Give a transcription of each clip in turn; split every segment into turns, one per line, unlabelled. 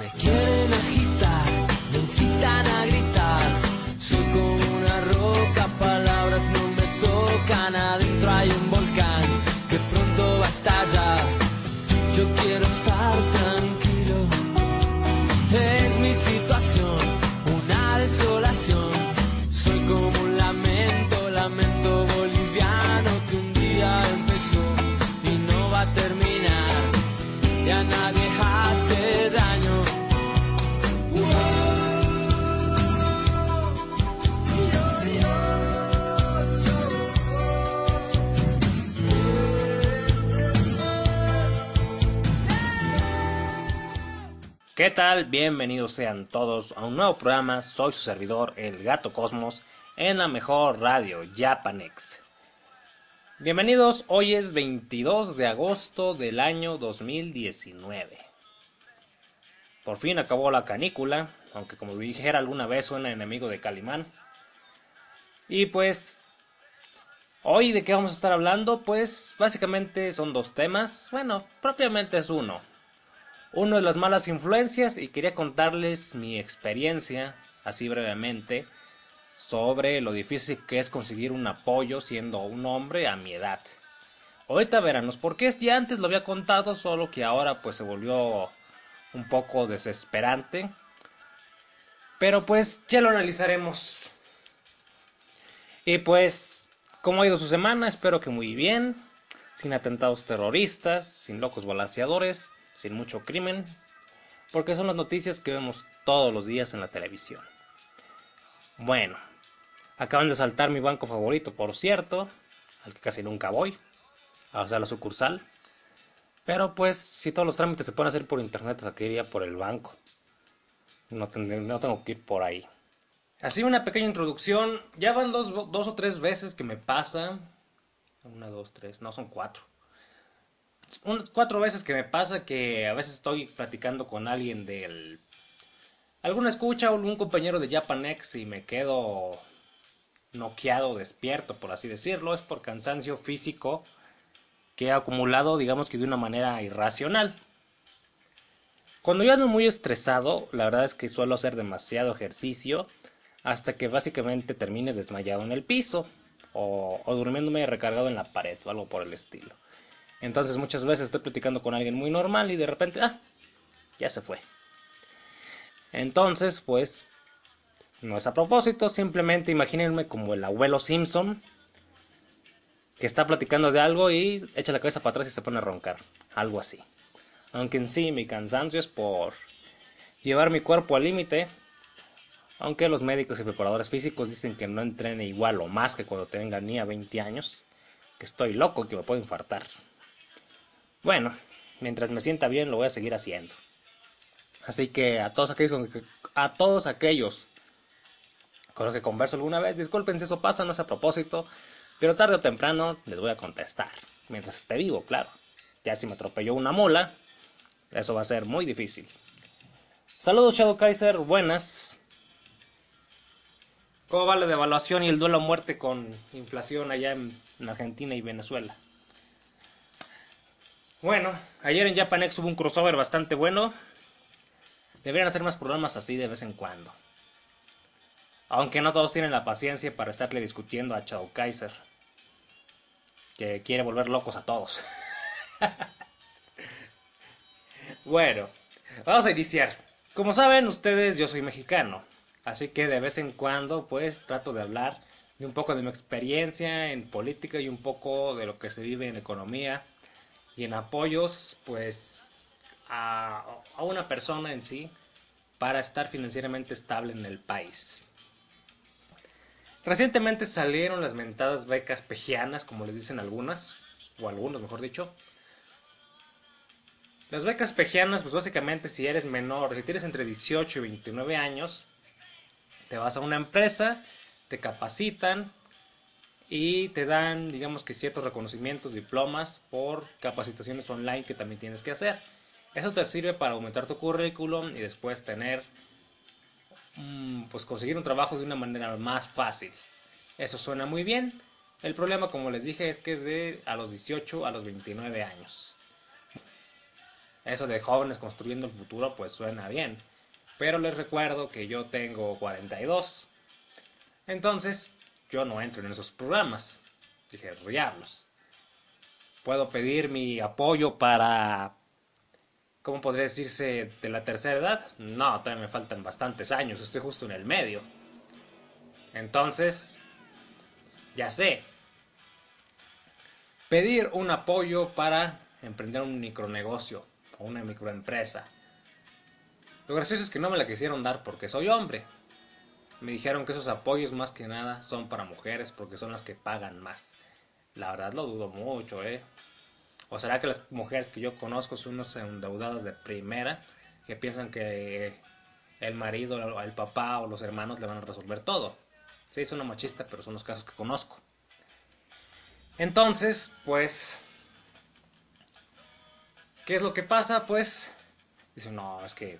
Me
Bienvenidos sean todos a un nuevo programa. Soy su servidor, el Gato Cosmos, en la mejor radio, Japanex. Bienvenidos, hoy es 22 de agosto del año 2019. Por fin acabó la canícula, aunque como dijera alguna vez suena enemigo de Calimán. Y pues, hoy de qué vamos a estar hablando, pues básicamente son dos temas. Bueno, propiamente es uno uno de las malas influencias y quería contarles mi experiencia, así brevemente, sobre lo difícil que es conseguir un apoyo siendo un hombre a mi edad. Ahorita verán porque ya antes lo había contado, solo que ahora pues se volvió un poco desesperante. Pero pues ya lo analizaremos. Y pues, ¿cómo ha ido su semana? Espero que muy bien, sin atentados terroristas, sin locos balaseadores sin mucho crimen, porque son las noticias que vemos todos los días en la televisión. Bueno, acaban de saltar mi banco favorito, por cierto, al que casi nunca voy, o sea, la sucursal. Pero pues, si todos los trámites se pueden hacer por internet, aquí iría por el banco. No, no, tengo que ir por ahí. Así una pequeña introducción. Ya van dos, dos o tres veces que me pasa. Una, dos, tres. No, son cuatro un, cuatro veces que me pasa que a veces estoy platicando con alguien del alguna escucha o algún compañero de Japanex y me quedo noqueado, despierto, por así decirlo, es por cansancio físico que he acumulado, digamos que de una manera irracional. Cuando yo ando muy estresado, la verdad es que suelo hacer demasiado ejercicio hasta que básicamente termine desmayado en el piso o, o durmiéndome recargado en la pared o algo por el estilo. Entonces muchas veces estoy platicando con alguien muy normal y de repente, ah, ya se fue. Entonces, pues, no es a propósito, simplemente imagínense como el abuelo Simpson que está platicando de algo y echa la cabeza para atrás y se pone a roncar. Algo así. Aunque en sí mi cansancio es por llevar mi cuerpo al límite. Aunque los médicos y preparadores físicos dicen que no entrene igual o más que cuando tenga ni a 20 años. Que estoy loco, que me puedo infartar. Bueno, mientras me sienta bien lo voy a seguir haciendo. Así que a todos aquellos con que, a todos aquellos con los que converso alguna vez, disculpen si eso pasa, no es a propósito, pero tarde o temprano les voy a contestar, mientras esté vivo, claro. Ya si me atropelló una mola, eso va a ser muy difícil. Saludos Shadow Kaiser, buenas. ¿Cómo va la devaluación y el duelo a muerte con inflación allá en Argentina y Venezuela? Bueno, ayer en Japanex hubo un crossover bastante bueno. Deberían hacer más programas así de vez en cuando. Aunque no todos tienen la paciencia para estarle discutiendo a Chao Kaiser. Que quiere volver locos a todos. bueno, vamos a iniciar. Como saben ustedes, yo soy mexicano. Así que de vez en cuando, pues, trato de hablar de un poco de mi experiencia en política y un poco de lo que se vive en economía y en apoyos pues a, una persona en sí para estar financieramente estable en el país. Recientemente salieron las mentadas becas pejianas, como les dicen algunas, o algunos mejor dicho. Las becas pejianas, pues básicamente si eres menor, si tienes entre 18 y 29 años, te vas a una empresa, te capacitan, y te dan, digamos que ciertos reconocimientos, diplomas por capacitaciones online que también tienes que hacer. Eso te sirve para aumentar tu currículum y después tener, mm, pues conseguir un trabajo de una manera más fácil. Eso suena muy bien. El problema, como les dije, es que es de a los 18 a los 29 años. eso de jóvenes construyendo el futuro, pues suena bien. Pero les recuerdo que yo tengo 42. Entonces, yo no entro en esos programas. Dije, diablos. Puedo pedir mi apoyo para, ¿cómo podría decirse? De la tercera edad. No, todavía me faltan bastantes años. Estoy justo en el medio. Entonces, ya sé. Pedir un apoyo para emprender un micronegocio o una microempresa. Lo gracioso es que no me la quisieron dar porque soy hombre. Me dijeron que esos apoyos más que nada son para mujeres porque son las que pagan más. La verdad lo dudo mucho, ¿eh? ¿O será que las mujeres que yo conozco son unos endeudadas de primera que piensan que el marido, el papá o los hermanos le van a resolver todo? Sí, es una machista, pero son los casos que conozco. Entonces, pues, ¿qué es lo que pasa? Pues, dice, no, es que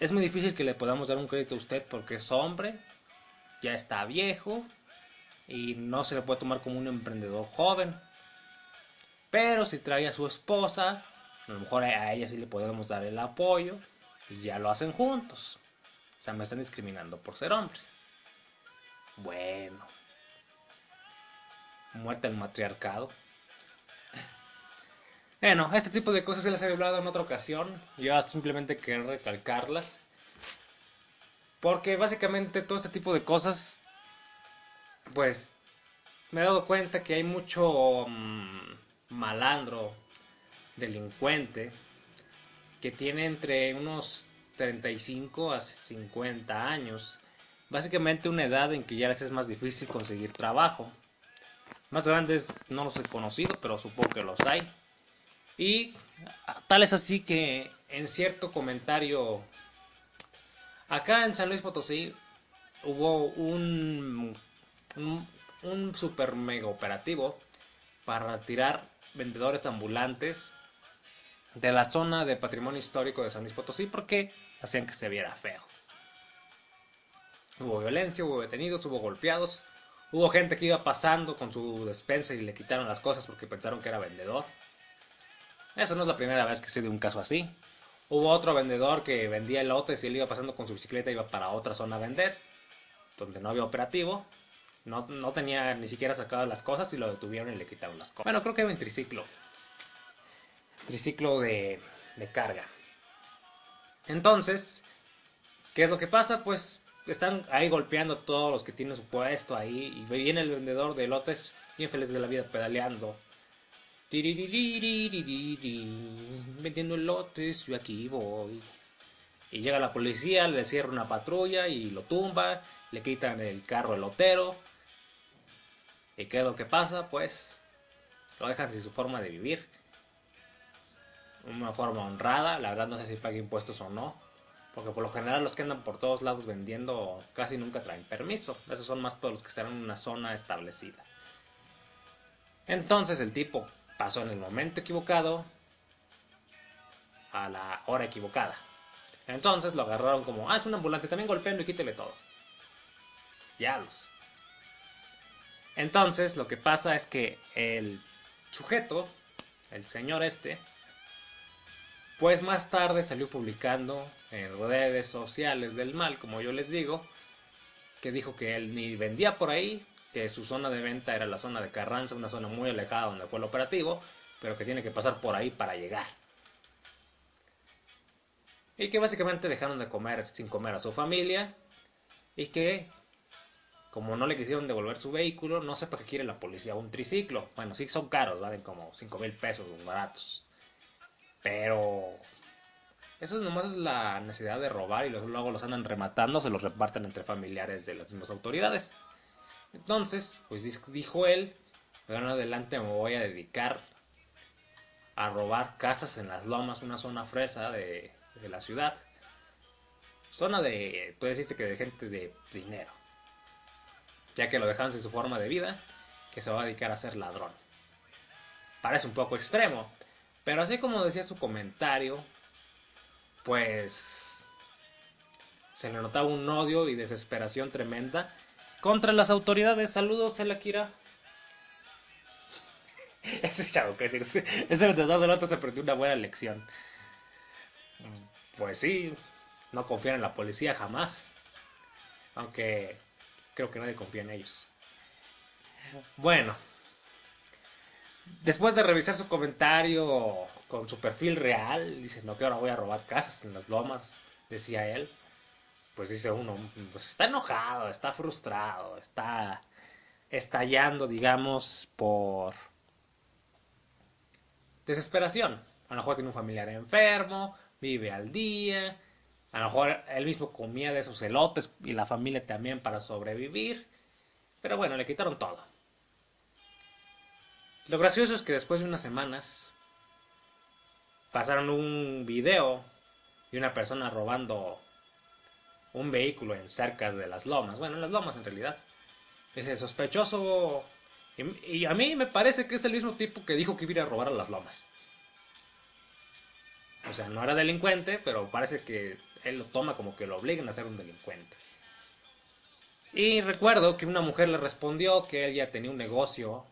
es muy difícil que le podamos dar un crédito a usted porque es hombre, ya está viejo y no se le puede tomar como un emprendedor joven. Pero si trae a su esposa, a lo mejor a ella sí le podemos dar el apoyo y ya lo hacen juntos. O sea, me están discriminando por ser hombre. Bueno. Muerte el matriarcado. Bueno, este tipo de cosas se las he hablado en otra ocasión. Yo simplemente quiero recalcarlas. Porque básicamente todo este tipo de cosas, pues me he dado cuenta que hay mucho mm, malandro, delincuente, que tiene entre unos 35 a 50 años. Básicamente una edad en que ya les es más difícil conseguir trabajo. Más grandes no los he conocido, pero supongo que los hay. Y tal es así que en cierto comentario, acá en San Luis Potosí hubo un, un, super mega operativo para retirar vendedores ambulantes de la zona de patrimonio histórico de San Luis Potosí porque hacían que se viera feo. Hubo violencia, hubo detenidos, hubo golpeados, hubo gente que iba pasando con su despensa y le quitaron las cosas porque pensaron que era vendedor. Eso no es la primera vez que se dio un caso así. Hubo otro vendedor que vendía elotes y él iba pasando con su bicicleta iba para otra zona a vender, donde no había operativo. No, no tenía ni siquiera sacadas las cosas y lo detuvieron y le quitaron las cosas. Bueno, creo que hay un triciclo. Triciclo de, de carga. Entonces, ¿qué es lo que pasa? Pues están ahí golpeando a todos los que tienen su puesto ahí y viene el vendedor de lotes bien feliz de la vida pedaleando. Vendiendo lotes, yo aquí voy. Y llega la policía, le cierra una patrulla y lo tumba, le quitan el carro el lotero. ¿Y qué es lo que pasa? Pues lo dejan sin su forma de vivir. Una forma honrada, la verdad no sé si paga impuestos o no. Porque por lo general los que andan por todos lados vendiendo casi nunca traen permiso. Esos son más todos los que están en una zona establecida. Entonces el tipo pasó en el momento equivocado a la hora equivocada. Entonces lo agarraron como, ah, es un ambulante, también golpeando y quítele todo. Diablos. Entonces lo que pasa es que el sujeto, el señor este, pues más tarde salió publicando en redes sociales del mal, como yo les digo, que dijo que él ni vendía por ahí, que su zona de venta era la zona de Carranza, una zona muy alejada donde fue el operativo, pero que tiene que pasar por ahí para llegar. Y que básicamente dejaron de comer sin comer a su familia y que como no le quisieron devolver su vehículo, no sé para qué quiere la policía un triciclo. Bueno, sí son caros, valen como 5 mil pesos, baratos. Pero eso nomás es la necesidad de robar y luego los andan rematando, se los reparten entre familiares de las mismas autoridades. Entonces, pues dijo él, de en adelante me voy a dedicar a robar casas en las lomas, una zona fresa de, la ciudad. Zona de, puede decirse que de gente de dinero ya que lo dejaron sin su forma de vida, que se va a dedicar a ser ladrón. Parece un poco extremo, pero así como decía su comentario, pues se le notaba un odio y desesperación tremenda contra las autoridades. Saludos, Elakira. ese chavo, que decir, ese vendedor de lotes se perdió una buena lección. Pues sí, no confían en la policía jamás. Aunque creo que nadie confía en ellos. Bueno, después de revisar su comentario con su perfil real, dice, no, que ahora voy a robar casas en las lomas, decía él. Pues dice uno, pues está enojado, está frustrado, está estallando, digamos, por desesperación. A lo mejor tiene un familiar enfermo, vive al día, a lo mejor él mismo comía de esos elotes y la familia también para sobrevivir. Pero bueno, le quitaron todo. Lo gracioso es que después de unas semanas pasaron un video de una persona robando un vehículo en cercas de las lomas. Bueno, en las lomas en realidad. Ese sospechoso. Y, a mí me parece que es el mismo tipo que dijo que iba a robar a las lomas. O sea, no era delincuente, pero parece que él lo toma como que lo obligan a ser un delincuente. Y recuerdo que una mujer le respondió que él ya tenía un negocio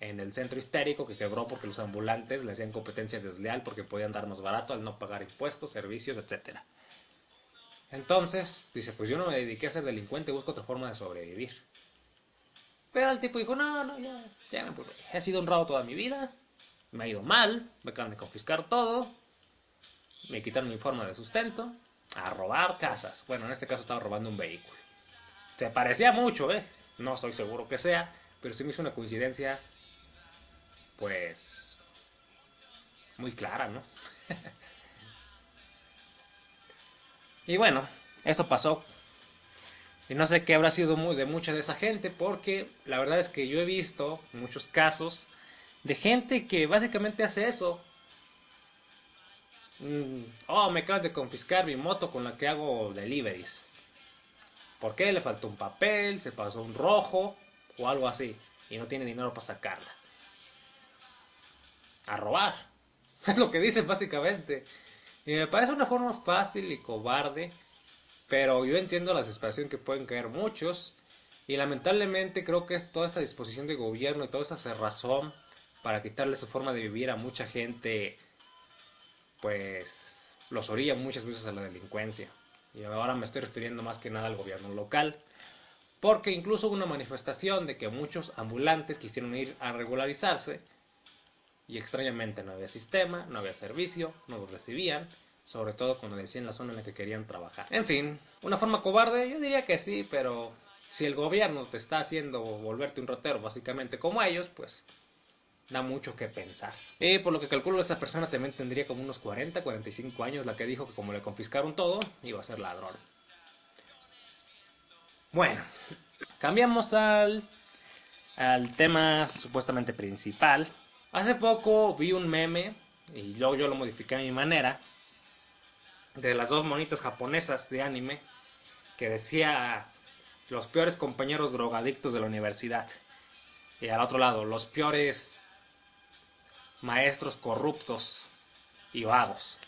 en el centro histérico que quebró porque los ambulantes le hacían competencia desleal porque podían dar más barato al no pagar impuestos, servicios, etc. Entonces, dice, pues yo no me dediqué a ser delincuente, busco otra forma de sobrevivir. Pero el tipo dijo, no, no, ya, ya me He sido honrado toda mi vida, me ha ido mal, me acaban de confiscar todo, me quitaron mi forma de sustento, a robar casas. Bueno, en este caso estaba robando un vehículo. Se parecía mucho, ¿eh? No estoy seguro que sea, pero sí me hizo una coincidencia, pues, muy clara, ¿no? y bueno, eso pasó y no sé qué habrá sido de mucha de esa gente, porque la verdad es que yo he visto muchos casos de gente que básicamente hace eso. Mm, oh, me acaban de confiscar mi moto con la que hago deliveries. ¿Por qué? Le faltó un papel, se pasó un rojo o algo así. Y no tiene dinero para sacarla. A robar. Es lo que dicen básicamente. Y me parece una forma fácil y cobarde pero yo entiendo la desesperación que pueden caer muchos. Y lamentablemente creo que es toda esta disposición de gobierno y toda esta cerrazón para quitarle su forma de vivir a mucha gente, pues los orilla muchas veces a la delincuencia. Y ahora me estoy refiriendo más que nada al gobierno local. Porque incluso una manifestación de que muchos ambulantes quisieron ir a regularizarse y extrañamente no había sistema, no había servicio, no los recibían sobre todo cuando decían la zona en la que querían trabajar. En fin, una forma cobarde, yo diría que sí, pero si el gobierno te está haciendo volverte un rotero básicamente como ellos, pues da mucho que pensar. Y por lo que calculo, esa persona también tendría como unos 40, 45 años, la que dijo que como le confiscaron todo, iba a ser ladrón. Bueno, cambiamos al, al tema supuestamente principal. Hace poco vi un meme, y luego yo lo modifiqué a mi manera, de las dos monitas japonesas de anime que decía los peores compañeros drogadictos de la universidad. Y al otro lado, los peores maestros corruptos y vagos.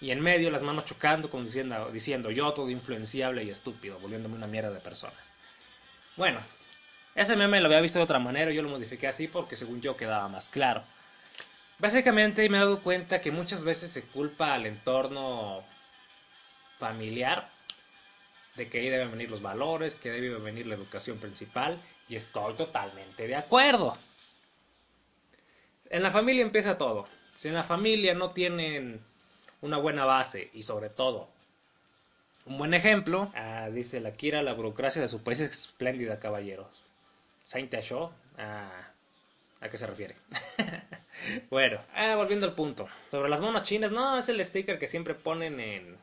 Y en medio las manos chocando como diciendo, diciendo yo todo influenciable y estúpido, volviéndome una mierda de persona. Bueno, ese meme lo había visto de otra manera, yo lo modifiqué así porque según yo quedaba más claro. Básicamente me he dado cuenta que muchas veces se culpa al entorno familiar, de que ahí deben venir los valores, que debe venir la educación principal, y estoy totalmente de acuerdo. En la familia empieza todo. Si en la familia no tienen una buena base y sobre todo un buen ejemplo, ah, dice la Kira, la burocracia de su país es espléndida, caballeros. Saint Show, ah, ¿a qué se refiere? bueno, ah, volviendo al punto. Sobre las monas chinas, no, es el sticker que siempre ponen en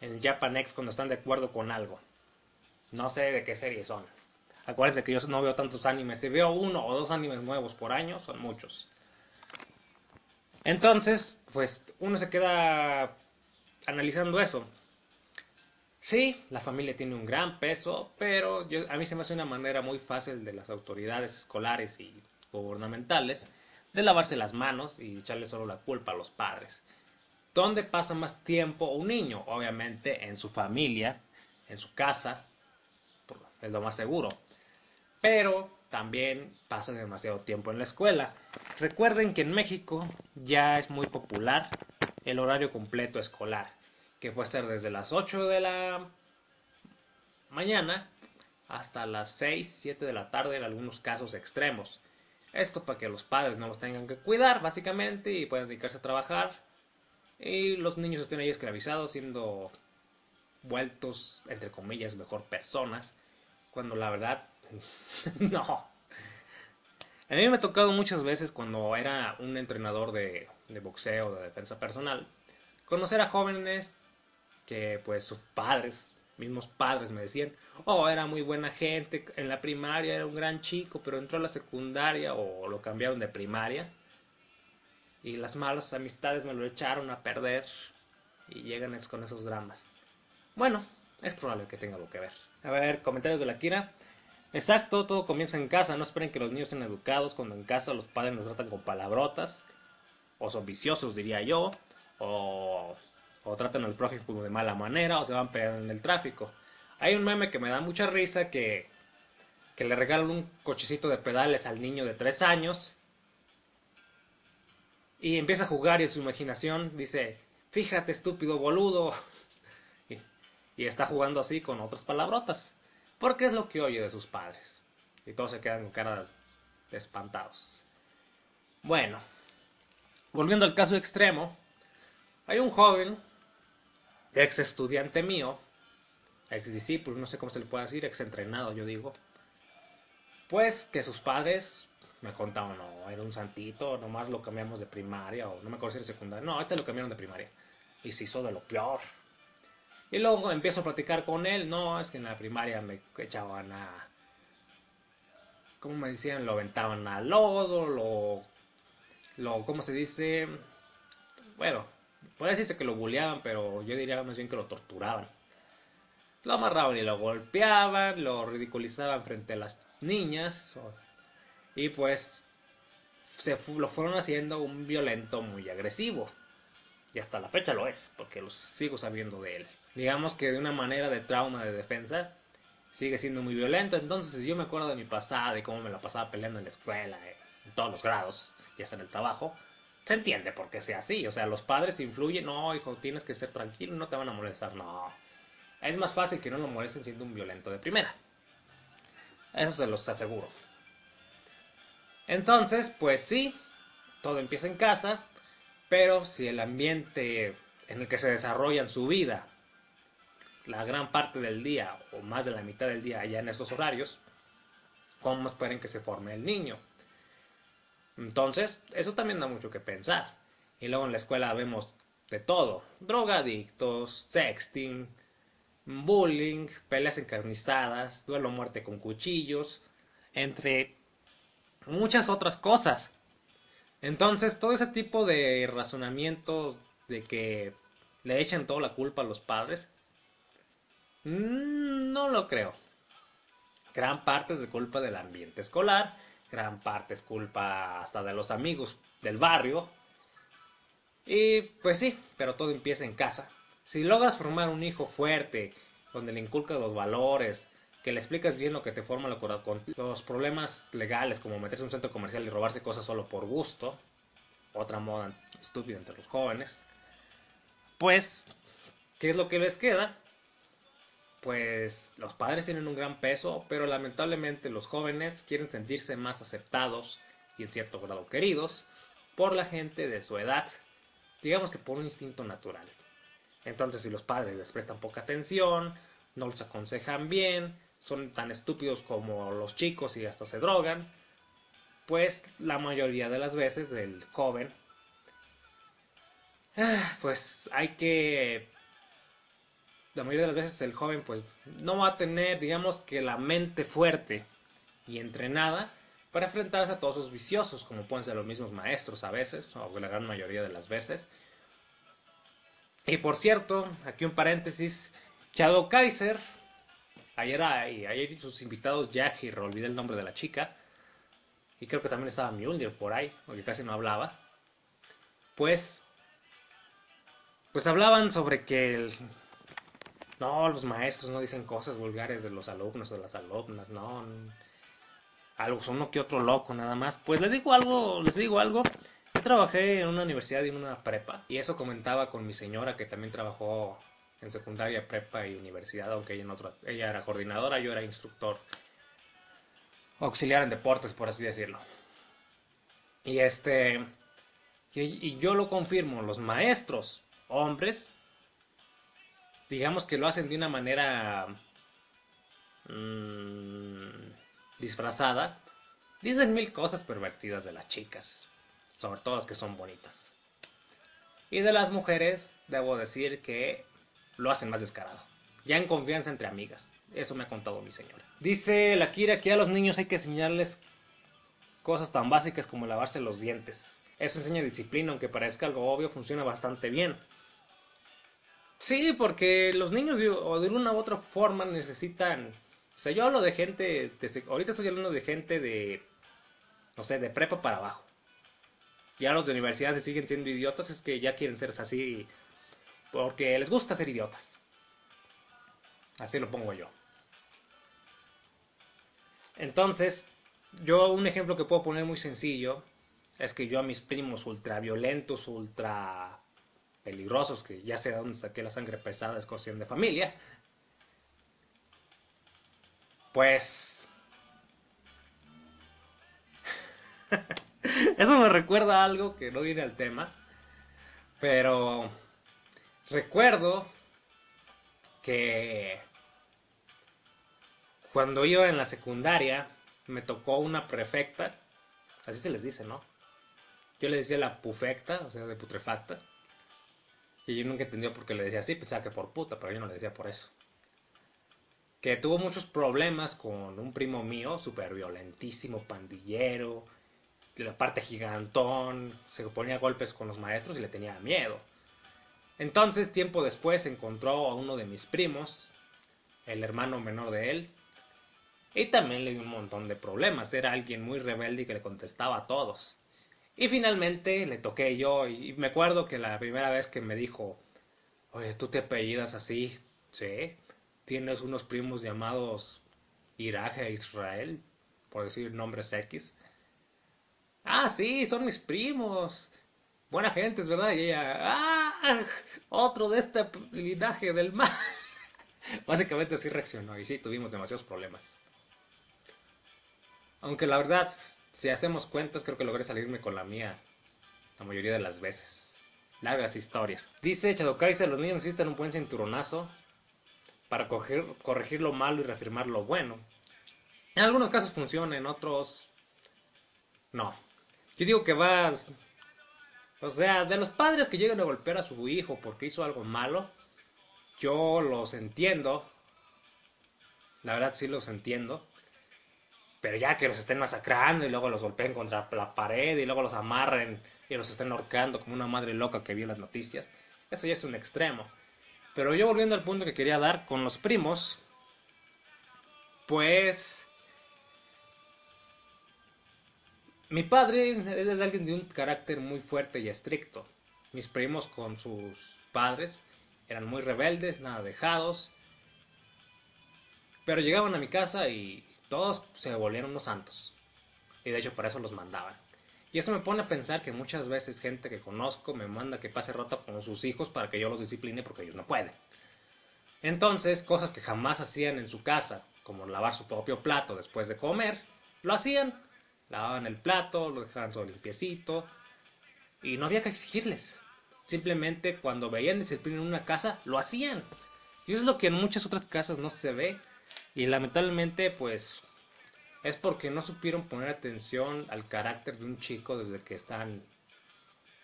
en Japanex cuando están de acuerdo con algo. No sé de qué serie son. Acuérdense que yo no veo tantos animes. Si veo uno o dos animes nuevos por año, son muchos. Entonces, pues uno se queda analizando eso. Sí, la familia tiene un gran peso, pero yo, a mí se me hace una manera muy fácil de las autoridades escolares y gubernamentales de lavarse las manos y echarle solo la culpa a los padres. ¿Dónde pasa más tiempo un niño? Obviamente en su familia, en su casa, es lo más seguro. Pero también pasan demasiado tiempo en la escuela. Recuerden que en México ya es muy popular el horario completo escolar, que puede ser desde las 8 de la mañana hasta las 6, 7 de la tarde en algunos casos extremos. Esto para que los padres no los tengan que cuidar, básicamente, y puedan dedicarse a trabajar. Y los niños estén ahí esclavizados, siendo vueltos, entre comillas, mejor personas. Cuando la verdad, no. A mí me ha tocado muchas veces cuando era un entrenador de, de boxeo, de defensa personal, conocer a jóvenes que pues sus padres, mismos padres me decían, oh, era muy buena gente, en la primaria era un gran chico, pero entró a la secundaria o lo cambiaron de primaria y las malas amistades me lo echaron a perder y llegan con esos dramas. Bueno, es probable que tenga algo que ver. A ver, comentarios de la Kira. Exacto, todo comienza en casa. No esperen que los niños sean educados cuando en casa los padres nos tratan con palabrotas. O son viciosos, diría yo. O, o tratan al prójimo de mala manera. O se van pegando en el tráfico. Hay un meme que me da mucha risa que, que le regalan un cochecito de pedales al niño de 3 años. Y empieza a jugar y en su imaginación dice, fíjate estúpido boludo. Y, está jugando así con otras palabrotas. Porque es lo que oye de sus padres. Y todos se quedan con cara espantados. Bueno, volviendo al caso extremo, hay un joven, ex estudiante mío, ex discípulo, no sé cómo se le puede decir, ex entrenado, yo digo, pues que sus padres me contaban, no, era un santito, nomás lo cambiamos de primaria, o no me acuerdo si era secundaria, no, este lo cambiaron de primaria, y se hizo de lo peor. Y luego empiezo a platicar con él, no, es que en la primaria me echaban a... ¿Cómo me decían? Lo aventaban al lodo, lo... lo ¿Cómo se dice? Bueno, puede decirse que lo bulleaban, pero yo diría más bien que lo torturaban. Lo amarraban y lo golpeaban, lo ridiculizaban frente a las niñas. Y pues se lo fueron haciendo un violento muy agresivo. Y hasta la fecha lo es, porque lo sigo sabiendo de él digamos que de una manera de trauma de defensa, sigue siendo muy violento. Entonces, yo me acuerdo de mi pasada y cómo me la pasaba peleando en la escuela, en todos los grados, y hasta en el trabajo, se entiende por qué sea así. O sea, los padres influyen, no, hijo, tienes que ser tranquilo, no te van a molestar, no. Es más fácil que no lo molesten siendo un violento de primera. Eso se los aseguro. Entonces, pues sí, todo empieza en casa, pero si el ambiente en el que se desarrollan su vida la gran parte del día o más de la mitad del día allá en esos horarios, ¿cómo esperen que se forme el niño? Entonces, eso también da mucho que pensar. Y luego en la escuela vemos de todo, drogadictos, sexting, bullying, peleas encarnizadas, duelo muerte con cuchillos, entre muchas otras cosas. Entonces, todo ese tipo de razonamientos de que le echan toda la culpa a los padres, Mm, no lo creo. Gran parte es de culpa del ambiente escolar, gran parte es culpa hasta de los amigos del barrio. Y pues sí, pero todo empieza en casa. Si logras formar un hijo fuerte, donde le inculcas los valores, que le explicas bien lo que te forma con los problemas legales, como meterse en un centro comercial y robarse cosas solo por gusto, otra moda estúpida entre los jóvenes, pues, ¿qué es lo que les queda? Pues los padres tienen un gran peso, pero lamentablemente los jóvenes quieren sentirse más aceptados y en cierto grado queridos por la gente de su edad, digamos que por un instinto natural. Entonces si los padres les prestan poca atención, no los aconsejan bien, son tan estúpidos como los chicos y hasta se drogan, pues la mayoría de las veces el joven, ah, pues hay que la mayoría de las veces el joven pues no va a tener, digamos que la mente fuerte y entrenada para enfrentarse a todos esos viciosos, como pueden ser los mismos maestros a veces, o la gran mayoría de las veces. Y por cierto, aquí un paréntesis, Shadow Kaiser, ayer, ayer sus invitados Jack y olvidé el nombre de la chica, y creo que también estaba Mjolnir por ahí, porque casi no hablaba, pues, pues hablaban sobre que el, no, los maestros no dicen cosas vulgares de los alumnos o de las alumnas, no. algo, uno que otro loco nada más. Pues les digo algo, les digo algo. Yo trabajé en una universidad y en una prepa. Y eso comentaba con mi señora que también trabajó en secundaria, prepa y universidad, aunque ella, en ella era coordinadora, yo era instructor auxiliar en deportes, por así decirlo. Y este, y, yo lo confirmo, los maestros, hombres, digamos que lo hacen de una manera mmm, disfrazada, dicen mil cosas pervertidas de las chicas, sobre todo las que son bonitas. Y de las mujeres, debo decir que lo hacen más descarado. Ya en confianza entre amigas. Eso me ha contado mi señora. Dice la Kira que a los niños hay que enseñarles cosas tan básicas como lavarse los dientes. Eso enseña disciplina, aunque parezca algo obvio, funciona bastante bien. Sí, porque los niños o de una u otra forma necesitan... O sea, yo hablo de gente... ahorita estoy hablando de gente de... No sé, de prepa para abajo. Ya los de universidades siguen siendo idiotas, es que ya quieren ser así porque les gusta ser idiotas. Así lo pongo yo. Entonces, yo un ejemplo que puedo poner muy sencillo es que yo a mis primos ultraviolentos, ultra peligrosos, que ya sé de dónde saqué la sangre pesada, es cuestión de familia, pues... Eso me recuerda a algo que no viene al tema, pero recuerdo que cuando iba en la secundaria me tocó una prefecta, así se les dice, ¿no? Yo le decía la pufecta, o sea, de putrefacta. Y yo nunca entendió por qué le decía así, pensaba que por puta, pero yo no le decía por eso. Que tuvo muchos problemas con un primo mío, súper violentísimo, pandillero, la parte gigantón, se ponía golpes con los maestros y le tenía miedo. Entonces, tiempo después, encontró a uno de mis primos, el hermano menor de él, y también le dio un montón de problemas. Era alguien muy rebelde y que le contestaba a todos. Y finalmente le toqué yo, y me acuerdo que la primera vez que me dijo, oye, tú te apellidas así, sí, tienes unos primos llamados Irak e Israel, por decir nombres X. Ah, sí, son mis primos buena gente, es verdad. Y ella, ¡ah! Otro de este linaje del mal. Básicamente así reaccionó y sí, tuvimos demasiados problemas. Aunque la verdad, si hacemos cuentas, creo que logré salirme con la mía la mayoría de las veces. Largas historias. Dice Kaiser, los niños necesitan un buen cinturonazo para corregir lo malo y reafirmar lo bueno. En algunos casos funciona, en otros no. Yo digo que vas o sea, de los padres que llegan a golpear a su hijo porque hizo algo malo, yo los entiendo. La verdad sí los entiendo. Pero ya que los estén masacrando y luego los golpeen contra la pared y luego los amarren y los estén ahorcando como una madre loca que vio las noticias, eso ya es un extremo. Pero yo volviendo al punto que quería dar con los primos, pues Mi padre es alguien de un carácter muy fuerte y estricto. Mis primos con sus padres eran muy rebeldes, nada dejados. Pero llegaban a mi casa y todos se volvieron unos santos. Y de hecho por eso los mandaban. Y eso me pone a pensar que muchas veces gente que conozco me manda que pase rota con sus hijos para que yo los discipline porque ellos no pueden. Entonces, cosas que jamás hacían en su casa, como lavar su propio plato después de comer, lo hacían lavaban el plato, lo dejaban todo limpiecito y no había que exigirles. Simplemente cuando veían disciplina en una casa, lo hacían. Y eso es lo que en muchas otras casas no se ve. Y lamentablemente, pues, es porque no supieron poner atención al carácter de un chico desde que están,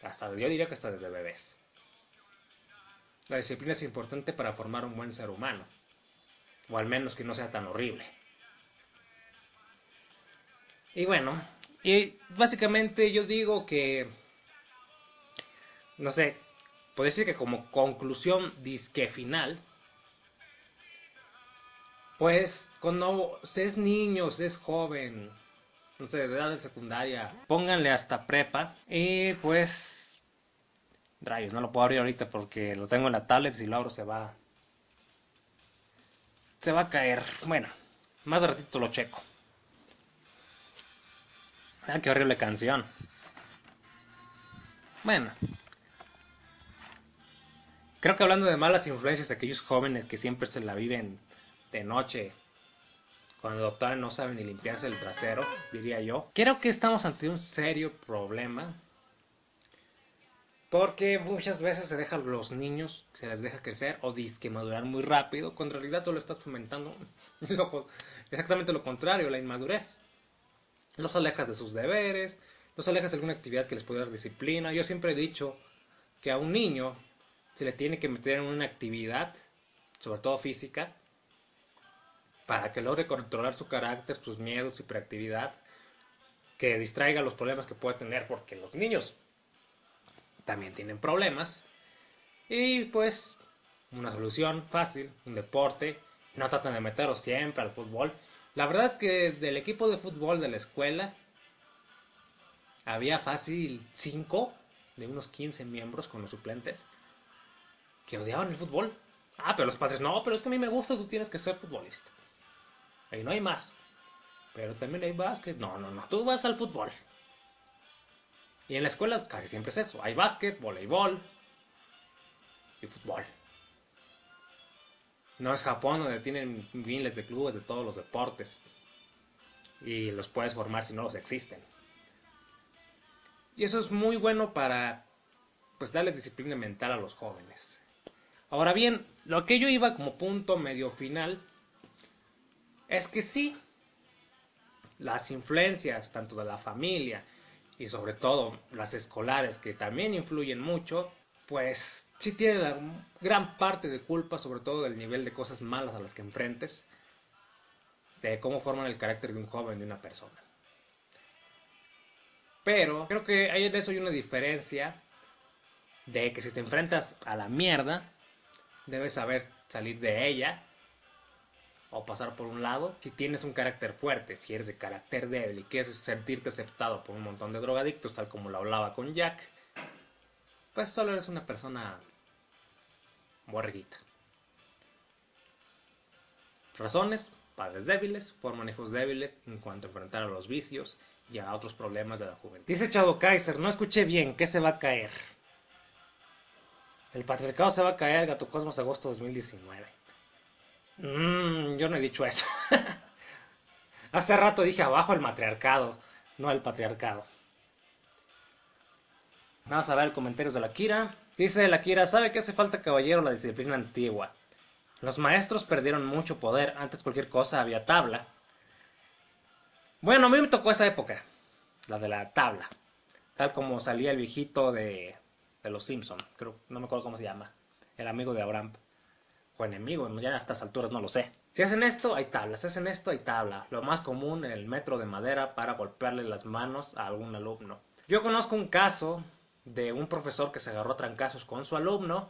hasta, yo diría que hasta desde bebés. La disciplina es importante para formar un buen ser humano. O al menos que no sea tan horrible. Y bueno, y básicamente yo digo que, no sé, puede decir que como conclusión disque final, pues cuando es niño, se es joven, no sé, de edad de secundaria, pónganle hasta prepa y pues, rayos, no lo puedo abrir ahorita porque lo tengo en la tablet, si lo abro se va, se va a caer. Bueno, más ratito lo checo. Ah, qué horrible canción. Bueno. Creo que hablando de malas influencias, aquellos jóvenes que siempre se la viven de noche, cuando los doctores no saben ni limpiarse el trasero, diría yo. Creo que estamos ante un serio problema. Porque muchas veces se dejan los niños, se les deja crecer o disque madurar muy rápido, cuando en realidad solo estás fomentando exactamente lo contrario, la inmadurez. Los alejas de sus deberes, los alejas de alguna actividad que les pueda dar disciplina. Yo siempre he dicho que a un niño se le tiene que meter en una actividad, sobre todo física, para que logre controlar su carácter, sus miedos, y hiperactividad, que distraiga los problemas que puede tener, porque los niños también tienen problemas. Y pues una solución fácil, un deporte, no tratan de meterlos siempre al fútbol. La verdad es que del equipo de fútbol de la escuela había fácil 5 de unos 15 miembros con los suplentes que odiaban el fútbol. Ah, pero los padres, no, pero es que a mí me gusta, tú tienes que ser futbolista. Ahí no hay más. Pero también hay básquet. No, no, no, tú vas al fútbol. Y en la escuela casi siempre es eso. Hay básquet, voleibol y fútbol. No es Japón donde tienen miles de clubes de todos los deportes. Y los puedes formar si no los existen. Y eso es muy bueno para pues darles disciplina mental a los jóvenes. Ahora bien, lo que yo iba como punto medio final es que sí, las influencias tanto de la familia y sobre todo las escolares que también influyen mucho, pues sí tienen la gran parte de culpa sobre todo del nivel de cosas malas a las que enfrentes, de cómo forman el carácter de un joven, de una persona. Pero creo que hay en eso hay una diferencia de que si te enfrentas a la mierda, debes saber salir de ella o pasar por un lado. Si tienes un carácter fuerte, si eres de carácter débil y quieres sentirte aceptado por un montón de drogadictos, tal como lo hablaba con Jack, pues solo eres una persona borreguita. Razones, padres débiles, forman hijos débiles en cuanto a enfrentar a los vicios y a otros problemas de la juventud. Dice Chado Kaiser, no escuché bien, ¿qué se va a caer? El patriarcado se va a caer, Gato Cosmos, agosto 2019. Mmm, yo no he dicho eso. Hace rato dije abajo el matriarcado, no el patriarcado. Vamos a ver comentarios de la Kira. Dice la Kira, ¿sabe qué hace falta caballero la disciplina antigua? Los maestros perdieron mucho poder, antes cualquier cosa había tabla. Bueno, a mí me tocó esa época, la de la tabla. Tal como salía el viejito de de los Simpson, creo, no me acuerdo cómo se llama, el amigo de Abraham, o enemigo, ya a estas alturas no lo sé. Si hacen esto, hay tabla, si hacen esto, hay tabla. Lo más común el metro de madera para golpearle las manos a algún alumno. Yo conozco un caso de un profesor que se agarró a trancazos con su alumno.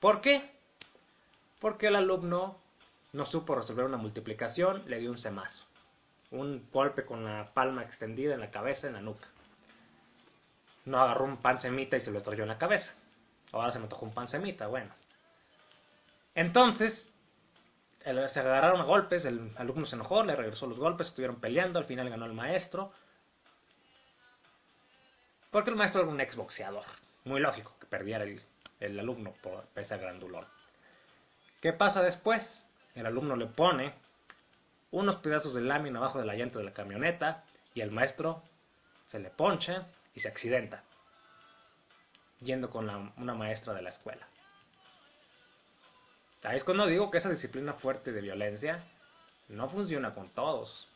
¿Por qué? Porque el alumno no supo resolver una multiplicación, le dio un semazo. Un golpe con la palma extendida en la cabeza, en la nuca no agarró un pan semita y se lo estrelló en la cabeza. Ahora se me tocó un pan semita, bueno. Entonces, se agarraron a golpes, el alumno se enojó, le regresó los golpes, estuvieron peleando, al final ganó el maestro. Porque el maestro era un exboxeador. Muy lógico que perdiera el, alumno por ese gran dolor. ¿Qué pasa después? El alumno le pone unos pedazos de lámina abajo de la llanta de la camioneta y el maestro se le poncha y se accidenta yendo con una maestra de la escuela. Es cuando digo que esa disciplina fuerte de violencia no funciona con todos.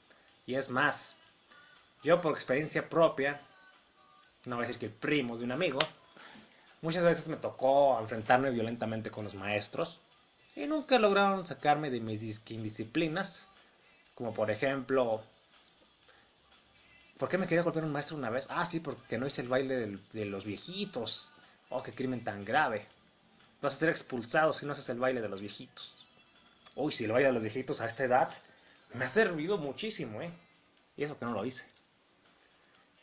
Y es más, yo por experiencia propia, no voy a decir que el primo de un amigo, muchas veces me tocó enfrentarme violentamente con los maestros y nunca lograron sacarme de mis indisciplinas, como por ejemplo ¿Por qué me quería golpear un maestro una vez? Ah, sí, porque no hice el baile de los viejitos. Oh, qué crimen tan grave. Vas a ser expulsado si no haces el baile de los viejitos. Uy, si el baile de los viejitos a esta edad me ha servido muchísimo, ¿eh? Y eso que no lo hice.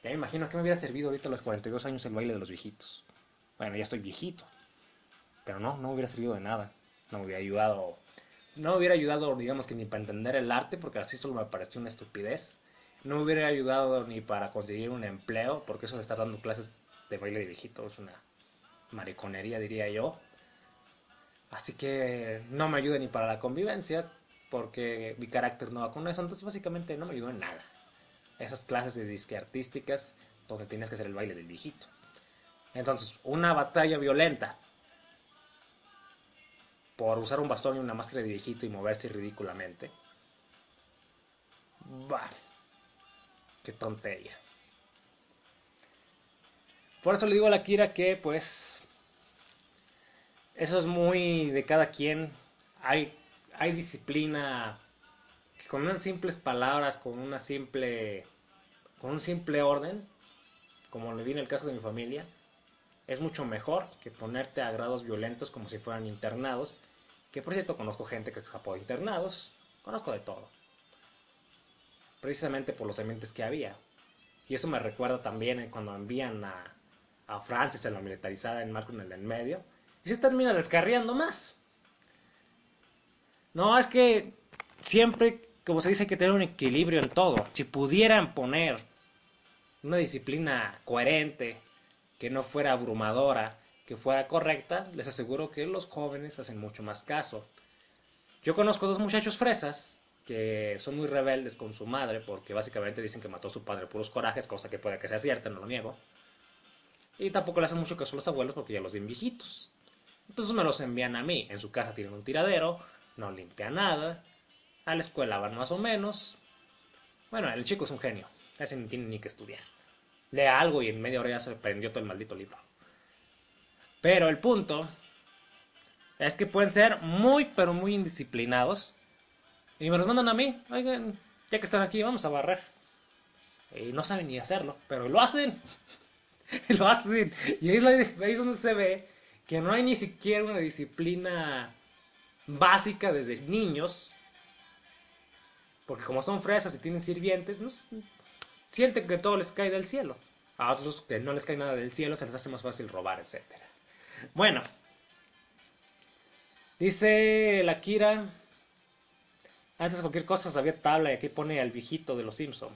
Ya me imagino que me hubiera servido ahorita a los 42 años el baile de los viejitos. Bueno, ya estoy viejito. Pero no, no me hubiera servido de nada. No me hubiera ayudado. No me hubiera ayudado, digamos que ni para entender el arte, porque así solo me pareció una estupidez no me hubiera ayudado ni para conseguir un empleo, porque eso de estar dando clases de baile de viejito es una mariconería, diría yo. Así que no me ayuda ni para la convivencia, porque mi carácter no va con eso, entonces básicamente no me ayudó en nada. Esas clases de disque artísticas donde tienes que hacer el baile del viejito. Entonces, una batalla violenta por usar un bastón y una máscara de viejito y moverse ridículamente. Bah, qué tontería. Por eso le digo a la Kira que, pues, eso es muy de cada quien. Hay, hay disciplina que con unas simples palabras, con una simple, con un simple orden, como le di en el caso de mi familia, es mucho mejor que ponerte a grados violentos como si fueran internados. Que por cierto conozco gente que escapó de internados, conozco de todo. Precisamente por los ambientes que había. Y eso me recuerda también cuando envían a, a Francis en la militarizada en Marco en el en medio. Y se termina descarriando más. No, es que siempre, como se dice, hay que tener un equilibrio en todo. Si pudieran poner una disciplina coherente, que no fuera abrumadora, que fuera correcta, les aseguro que los jóvenes hacen mucho más caso. Yo conozco dos muchachos fresas que son muy rebeldes con su madre porque básicamente dicen que mató a su padre puros corajes, cosa que puede que sea cierta, no lo niego. Y tampoco le hacen mucho caso a los abuelos porque ya los ven viejitos. Entonces me los envían a mí. En su casa tienen un tiradero, no limpia nada. A la escuela van más o menos. Bueno, el chico es un genio. Ese no tiene ni que estudiar. Lee algo y en media hora ya se prendió todo el maldito libro. Pero el punto es que pueden ser muy, pero muy indisciplinados. Y me los mandan a mí. Oigan, ya que están aquí, vamos a barrer. Y no saben ni hacerlo, pero lo hacen. lo hacen. Y ahí es, ahí es donde se ve que no hay ni siquiera una disciplina básica desde niños. Porque como son fresas y tienen sirvientes, no, sienten que todo les cae del cielo. A otros que no les cae nada del cielo se les hace más fácil robar, etc. Bueno. Dice la Kira. Antes de cualquier cosa sabía tabla y aquí pone al viejito de los Simpson.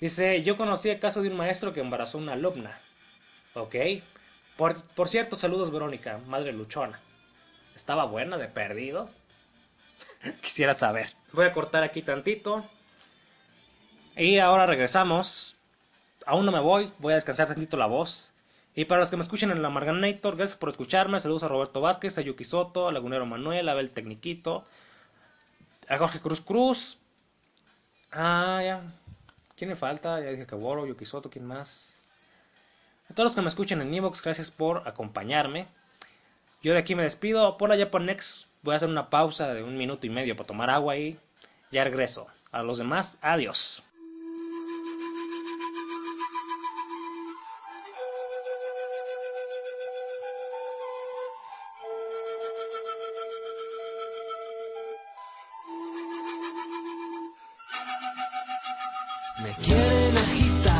Dice, yo conocí el caso de un maestro que embarazó una alumna. Ok. Por, por cierto, saludos Verónica, madre luchona. ¿Estaba buena de perdido? Quisiera saber. Voy a cortar aquí tantito. Y ahora regresamos. Aún no me voy, voy a descansar tantito la voz. Y para los que me escuchen en la Marganator, gracias por escucharme. Saludos a Roberto Vázquez, a Yuki Soto, a Lagunero Manuel, a Abel Tecniquito, a Jorge Cruz Cruz. Ah, ya. ¿Quién me falta? Ya dije que Boro, Yuki Soto, ¿quién más? A todos los que me escuchen en Evox, gracias por acompañarme. Yo de aquí me despido. Por la Japonex voy a hacer una pausa de un minuto y medio para tomar agua y ya regreso. A los demás, adiós.
Me quieren agitar.